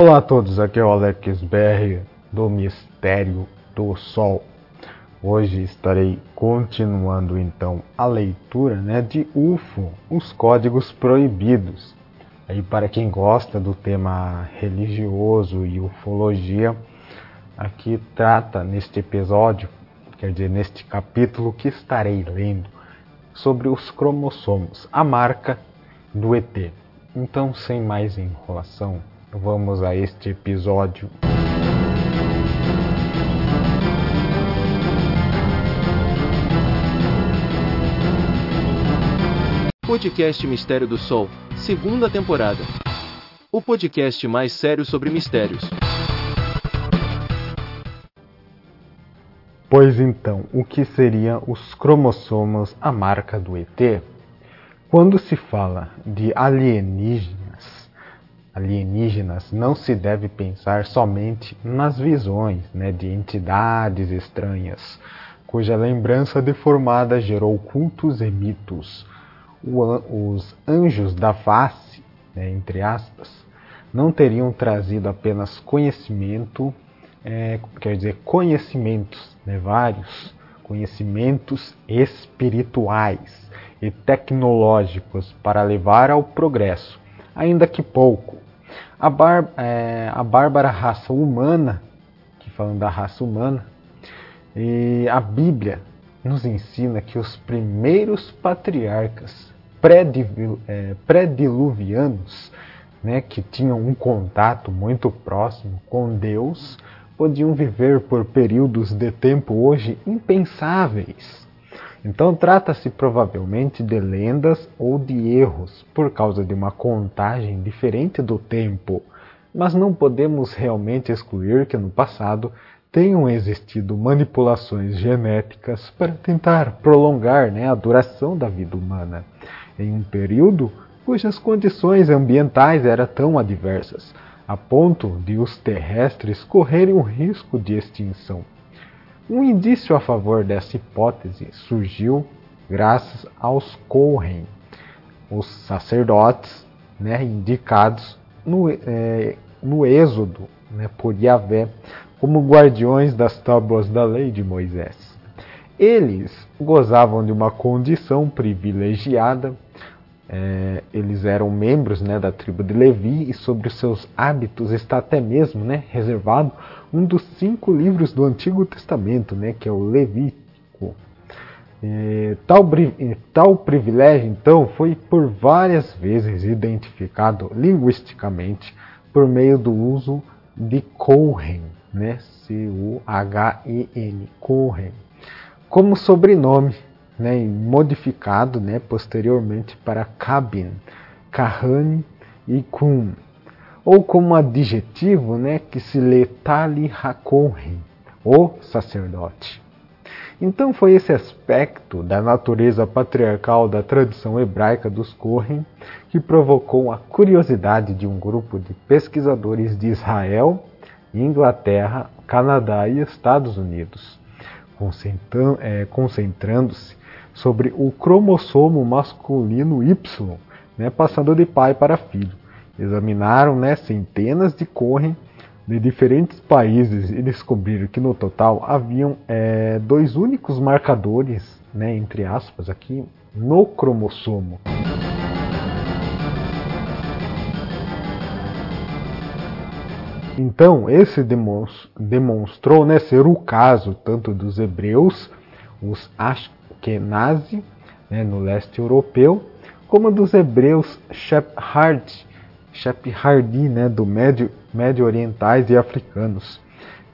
Olá a todos, aqui é o Alex BR do Mistério do Sol. Hoje estarei continuando então a leitura né, de UFO, os códigos proibidos. Aí para quem gosta do tema religioso e ufologia, aqui trata neste episódio, quer dizer, neste capítulo que estarei lendo, sobre os cromossomos, a marca do ET. Então, sem mais enrolação, vamos a este episódio. Podcast Mistério do Sol, segunda temporada. O podcast mais sério sobre mistérios. Pois então, o que seriam os cromossomos, a marca do ET? Quando se fala de alienígenas, alienígenas não se deve pensar somente nas visões né, de entidades estranhas, cuja lembrança deformada gerou cultos e mitos. Os anjos da face, né, entre aspas, não teriam trazido apenas conhecimento, é, quer dizer, conhecimentos, né, vários conhecimentos espirituais e tecnológicos para levar ao progresso, ainda que pouco. A, bar, é, a bárbara raça humana, que falando da raça humana, e a Bíblia nos ensina que os primeiros patriarcas pré-diluvianos, né, que tinham um contato muito próximo com Deus, podiam viver por períodos de tempo hoje impensáveis. Então trata-se provavelmente de lendas ou de erros por causa de uma contagem diferente do tempo, mas não podemos realmente excluir que no passado tenham existido manipulações genéticas para tentar prolongar né, a duração da vida humana em um período cujas condições ambientais eram tão adversas, a ponto de os terrestres correrem o risco de extinção. Um indício a favor dessa hipótese surgiu graças aos Kohen, os sacerdotes né, indicados no, é, no Êxodo né, por Yahvé como guardiões das tábuas da lei de Moisés. Eles gozavam de uma condição privilegiada é, eles eram membros né, da tribo de Levi e sobre os seus hábitos está até mesmo né, reservado um dos cinco livros do Antigo Testamento, né, que é o Levítico. É, tal, tal privilégio, então, foi por várias vezes identificado linguisticamente por meio do uso de Cohen, né, C-U-H-E-N, Cohen, como sobrenome né, modificado né, posteriormente para Kabin, Kahane e Kun, ou como adjetivo né, que se lê Tali Hakohen, o sacerdote. Então foi esse aspecto da natureza patriarcal da tradição hebraica dos Kohen que provocou a curiosidade de um grupo de pesquisadores de Israel, Inglaterra, Canadá e Estados Unidos, é, concentrando-se sobre o cromossomo masculino Y, né, passando de pai para filho. Examinaram né, centenas de correm de diferentes países e descobriram que no total haviam é, dois únicos marcadores, né, entre aspas, aqui no cromossomo. Então, esse demonstrou né, ser o caso tanto dos hebreus, os Ashkenazi, né, no leste europeu, como dos hebreus Shephardi, Shephardi né, do médio, médio orientais e africanos,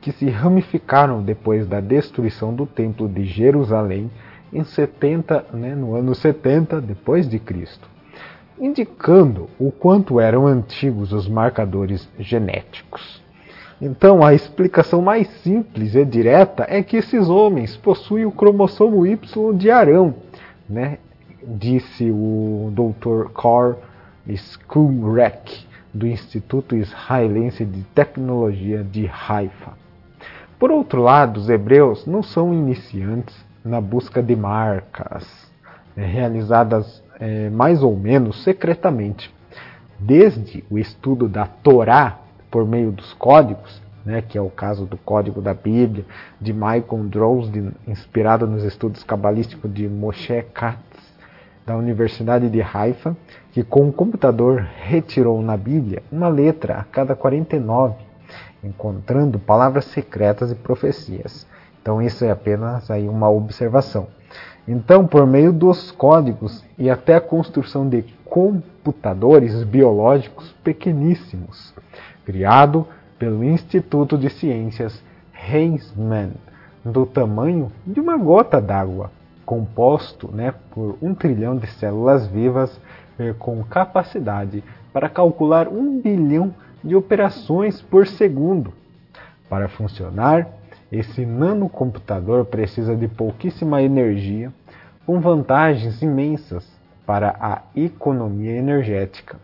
que se ramificaram depois da destruição do Templo de Jerusalém em 70, né, no ano 70 depois de Cristo, indicando o quanto eram antigos os marcadores genéticos. Então, a explicação mais simples e direta é que esses homens possuem o cromossomo Y de Arão, né? disse o Dr. Cor Skumrek, do Instituto Israelense de Tecnologia de Haifa. Por outro lado, os hebreus não são iniciantes na busca de marcas, né, realizadas é, mais ou menos secretamente. Desde o estudo da Torá, por meio dos códigos, né, que é o caso do Código da Bíblia, de Michael Drosden, inspirado nos estudos cabalísticos de Moshe Katz, da Universidade de Haifa, que com um computador retirou na Bíblia uma letra a cada 49, encontrando palavras secretas e profecias. Então isso é apenas aí uma observação. Então, por meio dos códigos e até a construção de computadores biológicos pequeníssimos, criado pelo Instituto de Ciências Heisman, do tamanho de uma gota d'água, composto né, por um trilhão de células vivas eh, com capacidade para calcular um bilhão de operações por segundo. Para funcionar, esse nanocomputador precisa de pouquíssima energia, com vantagens imensas para a economia energética.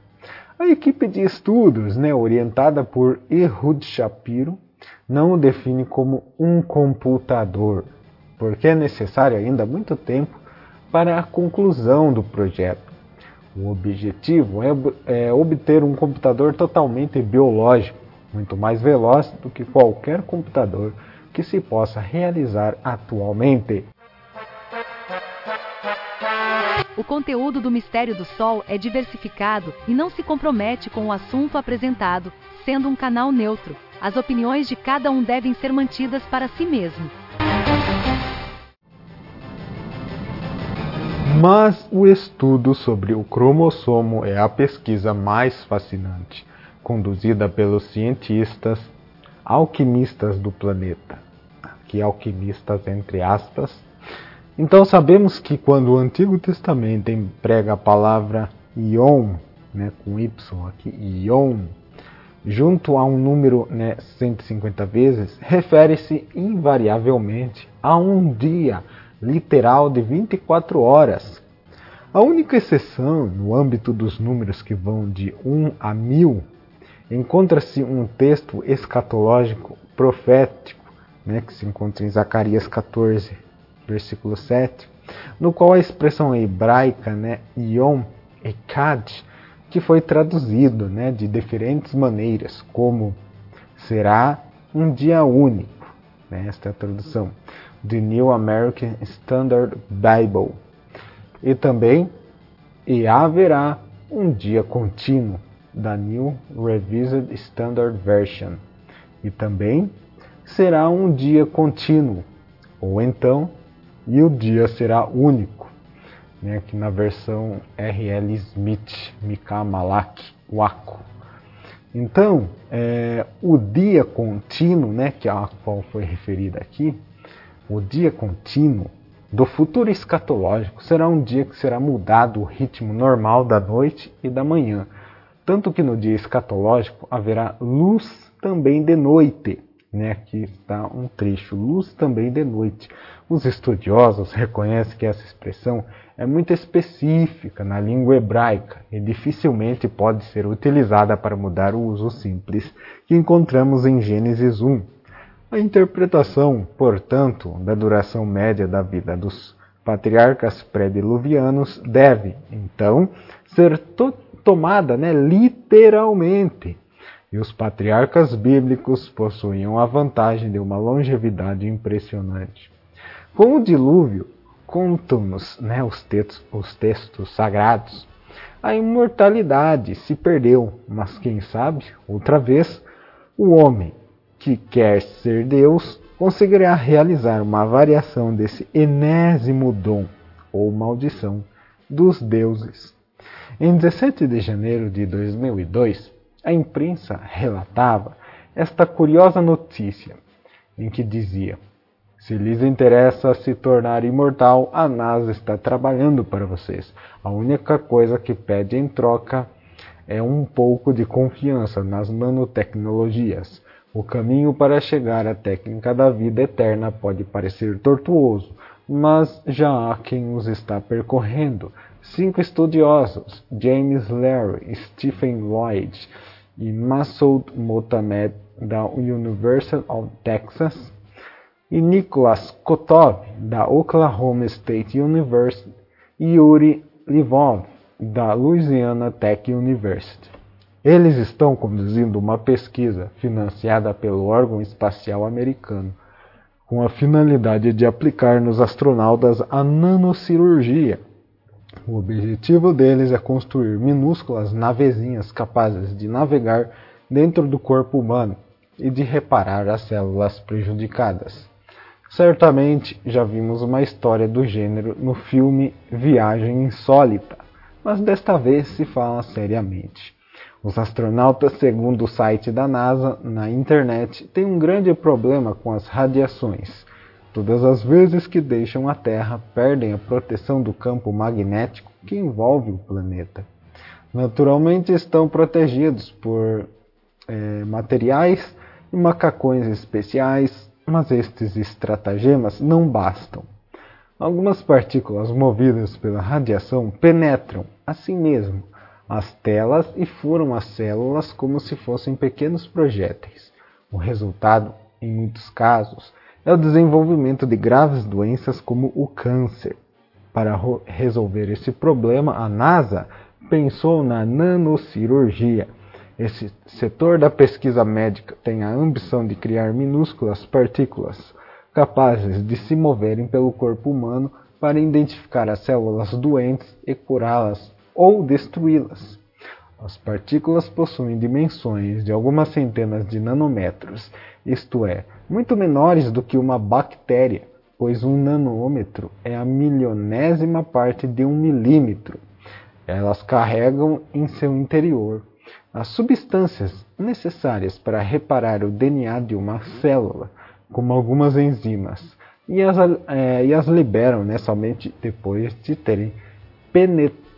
A equipe de estudos, né, orientada por Ehud Shapiro, não o define como um computador, porque é necessário ainda muito tempo para a conclusão do projeto. O objetivo é, é obter um computador totalmente biológico, muito mais veloz do que qualquer computador que se possa realizar atualmente. O conteúdo do Mistério do Sol é diversificado e não se compromete com o assunto apresentado, sendo um canal neutro. As opiniões de cada um devem ser mantidas para si mesmo. Mas o estudo sobre o cromossomo é a pesquisa mais fascinante, conduzida pelos cientistas alquimistas do planeta. Aqui alquimistas entre aspas. Então sabemos que quando o Antigo Testamento emprega a palavra ion, né, com y aqui, ion, junto a um número né, 150 vezes, refere-se invariavelmente a um dia literal de 24 horas. A única exceção no âmbito dos números que vão de 1 a 1000 encontra-se um texto escatológico profético, né, que se encontra em Zacarias 14, versículo 7, no qual a expressão hebraica, né, Yom Ekad, que foi traduzido né, de diferentes maneiras, como será um dia único, né, esta é a tradução, do New American Standard Bible, e também e haverá um dia contínuo, da New Revised Standard Version. E também será um dia contínuo, ou então, e o dia será único, né, aqui na versão R.L. Smith, Mika Malak. Então, é, o dia contínuo, né, que a qual foi referida aqui, o dia contínuo do futuro escatológico será um dia que será mudado o ritmo normal da noite e da manhã, tanto que no dia escatológico haverá luz também de noite. Né? Aqui está um trecho, luz também de noite. Os estudiosos reconhecem que essa expressão é muito específica na língua hebraica e dificilmente pode ser utilizada para mudar o uso simples que encontramos em Gênesis 1. A interpretação, portanto, da duração média da vida dos patriarcas pré-diluvianos deve, então, ser totalmente tomada né, literalmente. E os patriarcas bíblicos possuíam a vantagem de uma longevidade impressionante. Com o dilúvio, contam-nos né, os, os textos sagrados, a imortalidade se perdeu, mas quem sabe, outra vez, o homem que quer ser Deus conseguirá realizar uma variação desse enésimo dom ou maldição dos deuses. Em 17 de janeiro de 2002, a imprensa relatava esta curiosa notícia, em que dizia: Se lhes interessa se tornar imortal, a NASA está trabalhando para vocês. A única coisa que pede em troca é um pouco de confiança nas nanotecnologias. O caminho para chegar à técnica da vida eterna pode parecer tortuoso, mas já há quem os está percorrendo. Cinco estudiosos, James Larry, Stephen Lloyd e Masoud Motamed, da University of Texas, e Nicholas Kotov, da Oklahoma State University, e Yuri Livov, da Louisiana Tech University. Eles estão conduzindo uma pesquisa financiada pelo órgão espacial americano, com a finalidade de aplicar nos astronautas a nanocirurgia. O objetivo deles é construir minúsculas navezinhas capazes de navegar dentro do corpo humano e de reparar as células prejudicadas. Certamente já vimos uma história do gênero no filme Viagem Insólita, mas desta vez se fala seriamente. Os astronautas, segundo o site da NASA na internet, têm um grande problema com as radiações. Todas as vezes que deixam a Terra, perdem a proteção do campo magnético que envolve o planeta. Naturalmente, estão protegidos por é, materiais e macacões especiais, mas estes estratagemas não bastam. Algumas partículas movidas pela radiação penetram, assim mesmo, as telas e furam as células como se fossem pequenos projéteis. O resultado, em muitos casos, é o desenvolvimento de graves doenças como o câncer. Para resolver esse problema, a NASA pensou na nanocirurgia. Esse setor da pesquisa médica tem a ambição de criar minúsculas partículas capazes de se moverem pelo corpo humano para identificar as células doentes e curá-las ou destruí-las. As partículas possuem dimensões de algumas centenas de nanômetros, isto é, muito menores do que uma bactéria, pois um nanômetro é a milionésima parte de um milímetro. Elas carregam em seu interior as substâncias necessárias para reparar o DNA de uma célula, como algumas enzimas, e as, é, e as liberam né, somente depois de terem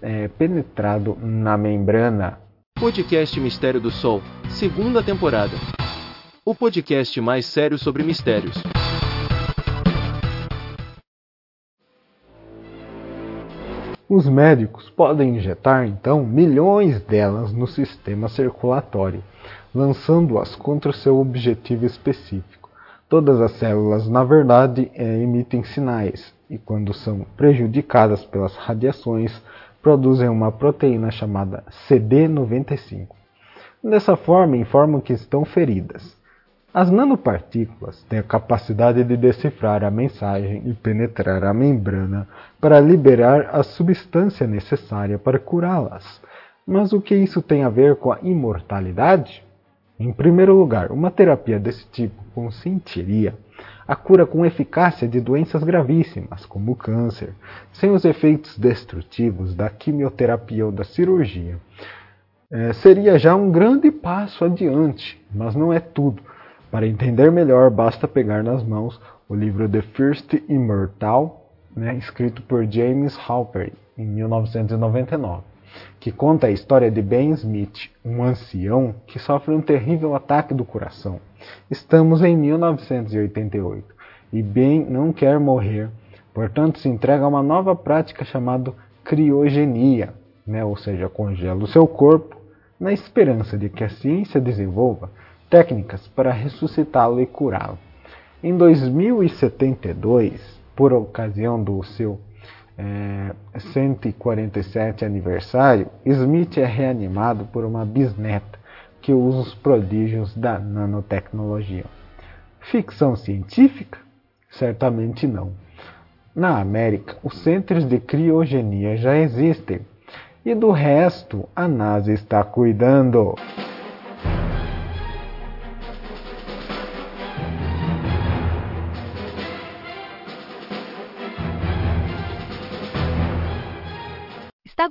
é, penetrado na membrana. Podcast Mistério do Sol, segunda temporada. O podcast mais sério sobre mistérios. Os médicos podem injetar então milhões delas no sistema circulatório, lançando-as contra seu objetivo específico. Todas as células, na verdade, é, emitem sinais, e quando são prejudicadas pelas radiações, produzem uma proteína chamada CD95. Dessa forma, informam que estão feridas. As nanopartículas têm a capacidade de decifrar a mensagem e penetrar a membrana para liberar a substância necessária para curá-las. Mas o que isso tem a ver com a imortalidade? Em primeiro lugar, uma terapia desse tipo consentiria a cura com eficácia de doenças gravíssimas, como o câncer, sem os efeitos destrutivos da quimioterapia ou da cirurgia. É, seria já um grande passo adiante, mas não é tudo. Para entender melhor, basta pegar nas mãos o livro The First Immortal, né, escrito por James Halpern em 1999, que conta a história de Ben Smith, um ancião que sofre um terrível ataque do coração. Estamos em 1988 e Ben não quer morrer, portanto se entrega a uma nova prática chamada criogenia, né? ou seja, congela o seu corpo na esperança de que a ciência desenvolva técnicas para ressuscitá-lo e curá-lo. Em 2072, por ocasião do seu é, 147 aniversário, Smith é reanimado por uma bisneta que usa os prodígios da nanotecnologia. Ficção científica? Certamente não. Na América, os centros de criogenia já existem e do resto a NASA está cuidando.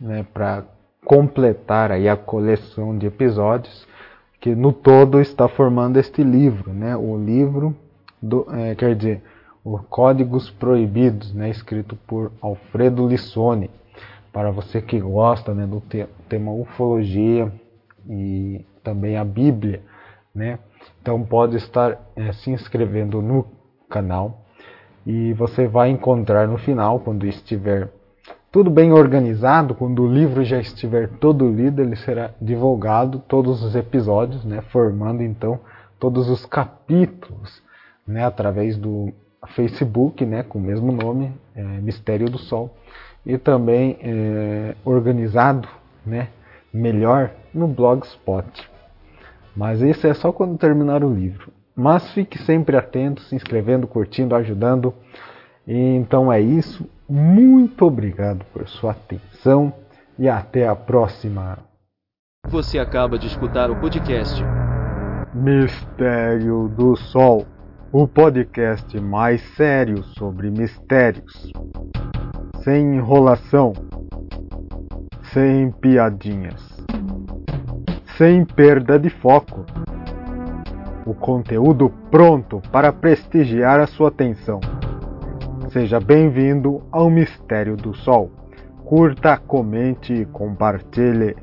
né, para completar aí a coleção de episódios que no todo está formando este livro, né? O livro do, é, quer dizer, o Códigos Proibidos, né? Escrito por Alfredo Lissone. Para você que gosta né, do te tema ufologia e também a Bíblia, né? Então pode estar é, se inscrevendo no canal e você vai encontrar no final, quando estiver tudo bem organizado, quando o livro já estiver todo lido, ele será divulgado todos os episódios, né, formando então todos os capítulos, né, através do Facebook, né, com o mesmo nome, é, Mistério do Sol, e também é, organizado, né, melhor no Blogspot. Mas isso é só quando terminar o livro. Mas fique sempre atento, se inscrevendo, curtindo, ajudando. E então é isso. Muito obrigado por sua atenção e até a próxima. Você acaba de escutar o podcast Mistério do Sol o podcast mais sério sobre mistérios. Sem enrolação, sem piadinhas, sem perda de foco. O conteúdo pronto para prestigiar a sua atenção. Seja bem-vindo ao Mistério do Sol. Curta, comente e compartilhe.